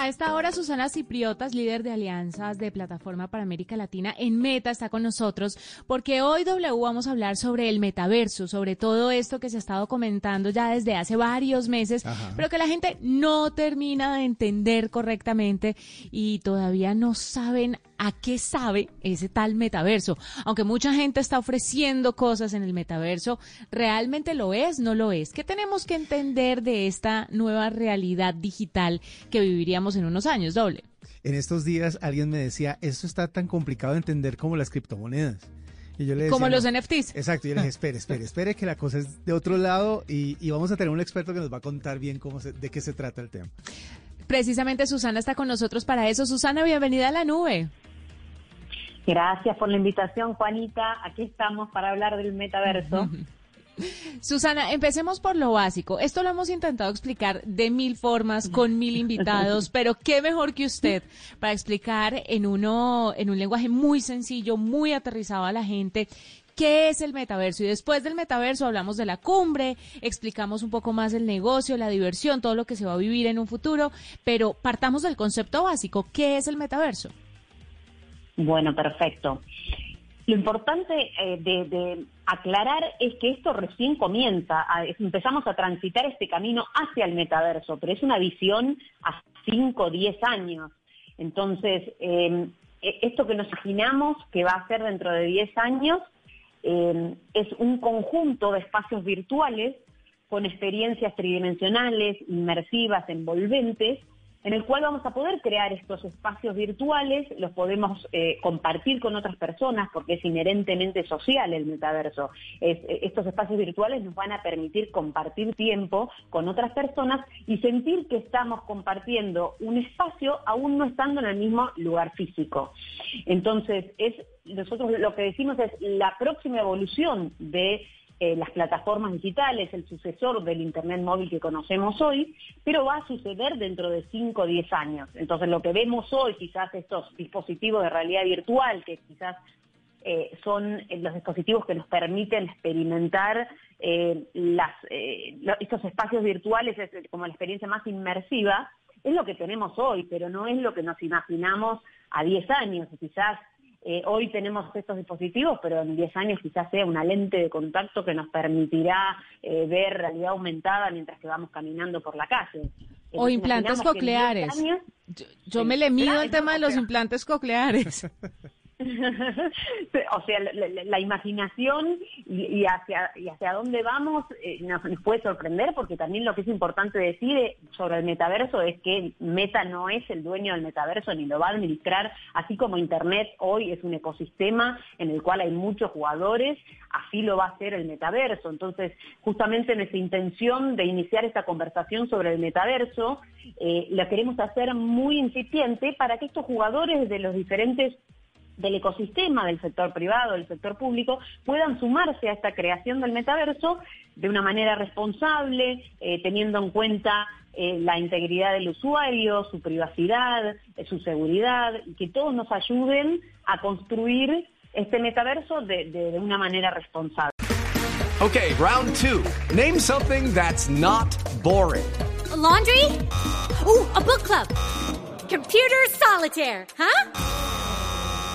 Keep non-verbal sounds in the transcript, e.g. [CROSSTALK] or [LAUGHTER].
A esta hora, Susana Cipriotas, líder de alianzas de Plataforma para América Latina en Meta, está con nosotros porque hoy W vamos a hablar sobre el metaverso, sobre todo esto que se ha estado comentando ya desde hace varios meses, pero que la gente no termina de entender correctamente y todavía no saben a qué sabe ese tal metaverso. Aunque mucha gente está ofreciendo cosas en el metaverso, ¿realmente lo es? ¿No lo es? ¿Qué tenemos que entender de esta nueva realidad digital que viviríamos en unos años, doble? En estos días alguien me decía, esto está tan complicado de entender como las criptomonedas. Y yo le decía, Como los "No". NFTs. Exacto, yo le dije, espere, espere, espere, que la cosa es de otro lado y, y vamos a tener un experto que nos va a contar bien cómo se- de qué se trata el tema. Precisamente Susana está con nosotros para eso. Susana, bienvenida a la nube. Gracias por la invitación, Juanita. Aquí estamos para hablar del metaverso. [LAUGHS] Susana, empecemos por lo básico. Esto lo hemos intentado explicar de mil formas, con mil invitados, [LAUGHS] pero qué mejor que usted para explicar en uno, en un lenguaje muy sencillo, muy aterrizado a la gente. ¿Qué es el metaverso? Y después del metaverso hablamos de la cumbre, explicamos un poco más el negocio, la diversión, todo lo que se va a vivir en un futuro, pero partamos del concepto básico. ¿Qué es el metaverso? Bueno, perfecto. Lo importante eh, de, aclarar es que esto recién comienza. empezamos a transitar este camino hacia el metaverso, pero es una visión a 5 o 10 años. Entonces, eh, e- esto que nos imaginamos que va a ser dentro de 10 años eh, es un conjunto de espacios virtuales con experiencias tridimensionales, inmersivas, envolventes, en el cual vamos a poder crear estos espacios virtuales, los podemos eh, compartir con otras personas porque es inherentemente social el metaverso. Eh, estos espacios virtuales nos van a permitir compartir tiempo con otras personas y sentir que estamos compartiendo un espacio aún no estando en el mismo lugar físico. Entonces, es nosotros lo que decimos es la próxima evolución de eh, las plataformas digitales, el sucesor del Internet móvil que conocemos hoy, pero va a suceder dentro de 5 o 10 años. Entonces lo que vemos hoy, quizás estos dispositivos de realidad virtual, que quizás eh, son eh, los dispositivos que nos permiten experimentar estos espacios virtuales es como la experiencia más inmersiva, es lo que tenemos hoy, pero no es lo que nos imaginamos a 10 años. Quizás eh, hoy tenemos estos dispositivos, pero en 10 años quizás sea una lente de contacto que nos permitirá eh, ver realidad aumentada mientras que vamos caminando por la calle. O Entonces, implantes imaginamos que en 10 cocleares. años- Yo, me le mido claro, el tema de los implantes cocleares. [LAUGHS] [LAUGHS] o sea, la, imaginación y, hacia, dónde vamos eh, nos, nos puede sorprender porque también lo que es importante decir eh, sobre el metaverso es que Meta no es el dueño del metaverso ni lo va a administrar, así como Internet hoy es un ecosistema en el cual hay muchos jugadores, así lo va a hacer el metaverso. Entonces, justamente en esa intención de iniciar esta conversación sobre el metaverso, eh, la queremos hacer muy incipiente para que estos jugadores de los diferentes del ecosistema del sector privado, del sector público, puedan sumarse a esta creación del metaverso de una manera responsable, eh, teniendo en cuenta eh, la integridad del usuario, su privacidad, eh, su seguridad, y que todos nos ayuden a construir este metaverso de, de- de una manera responsable. Okay, round two. Name something that's not boring. A laundry? Ooh, a book club. Computer solitaire, huh?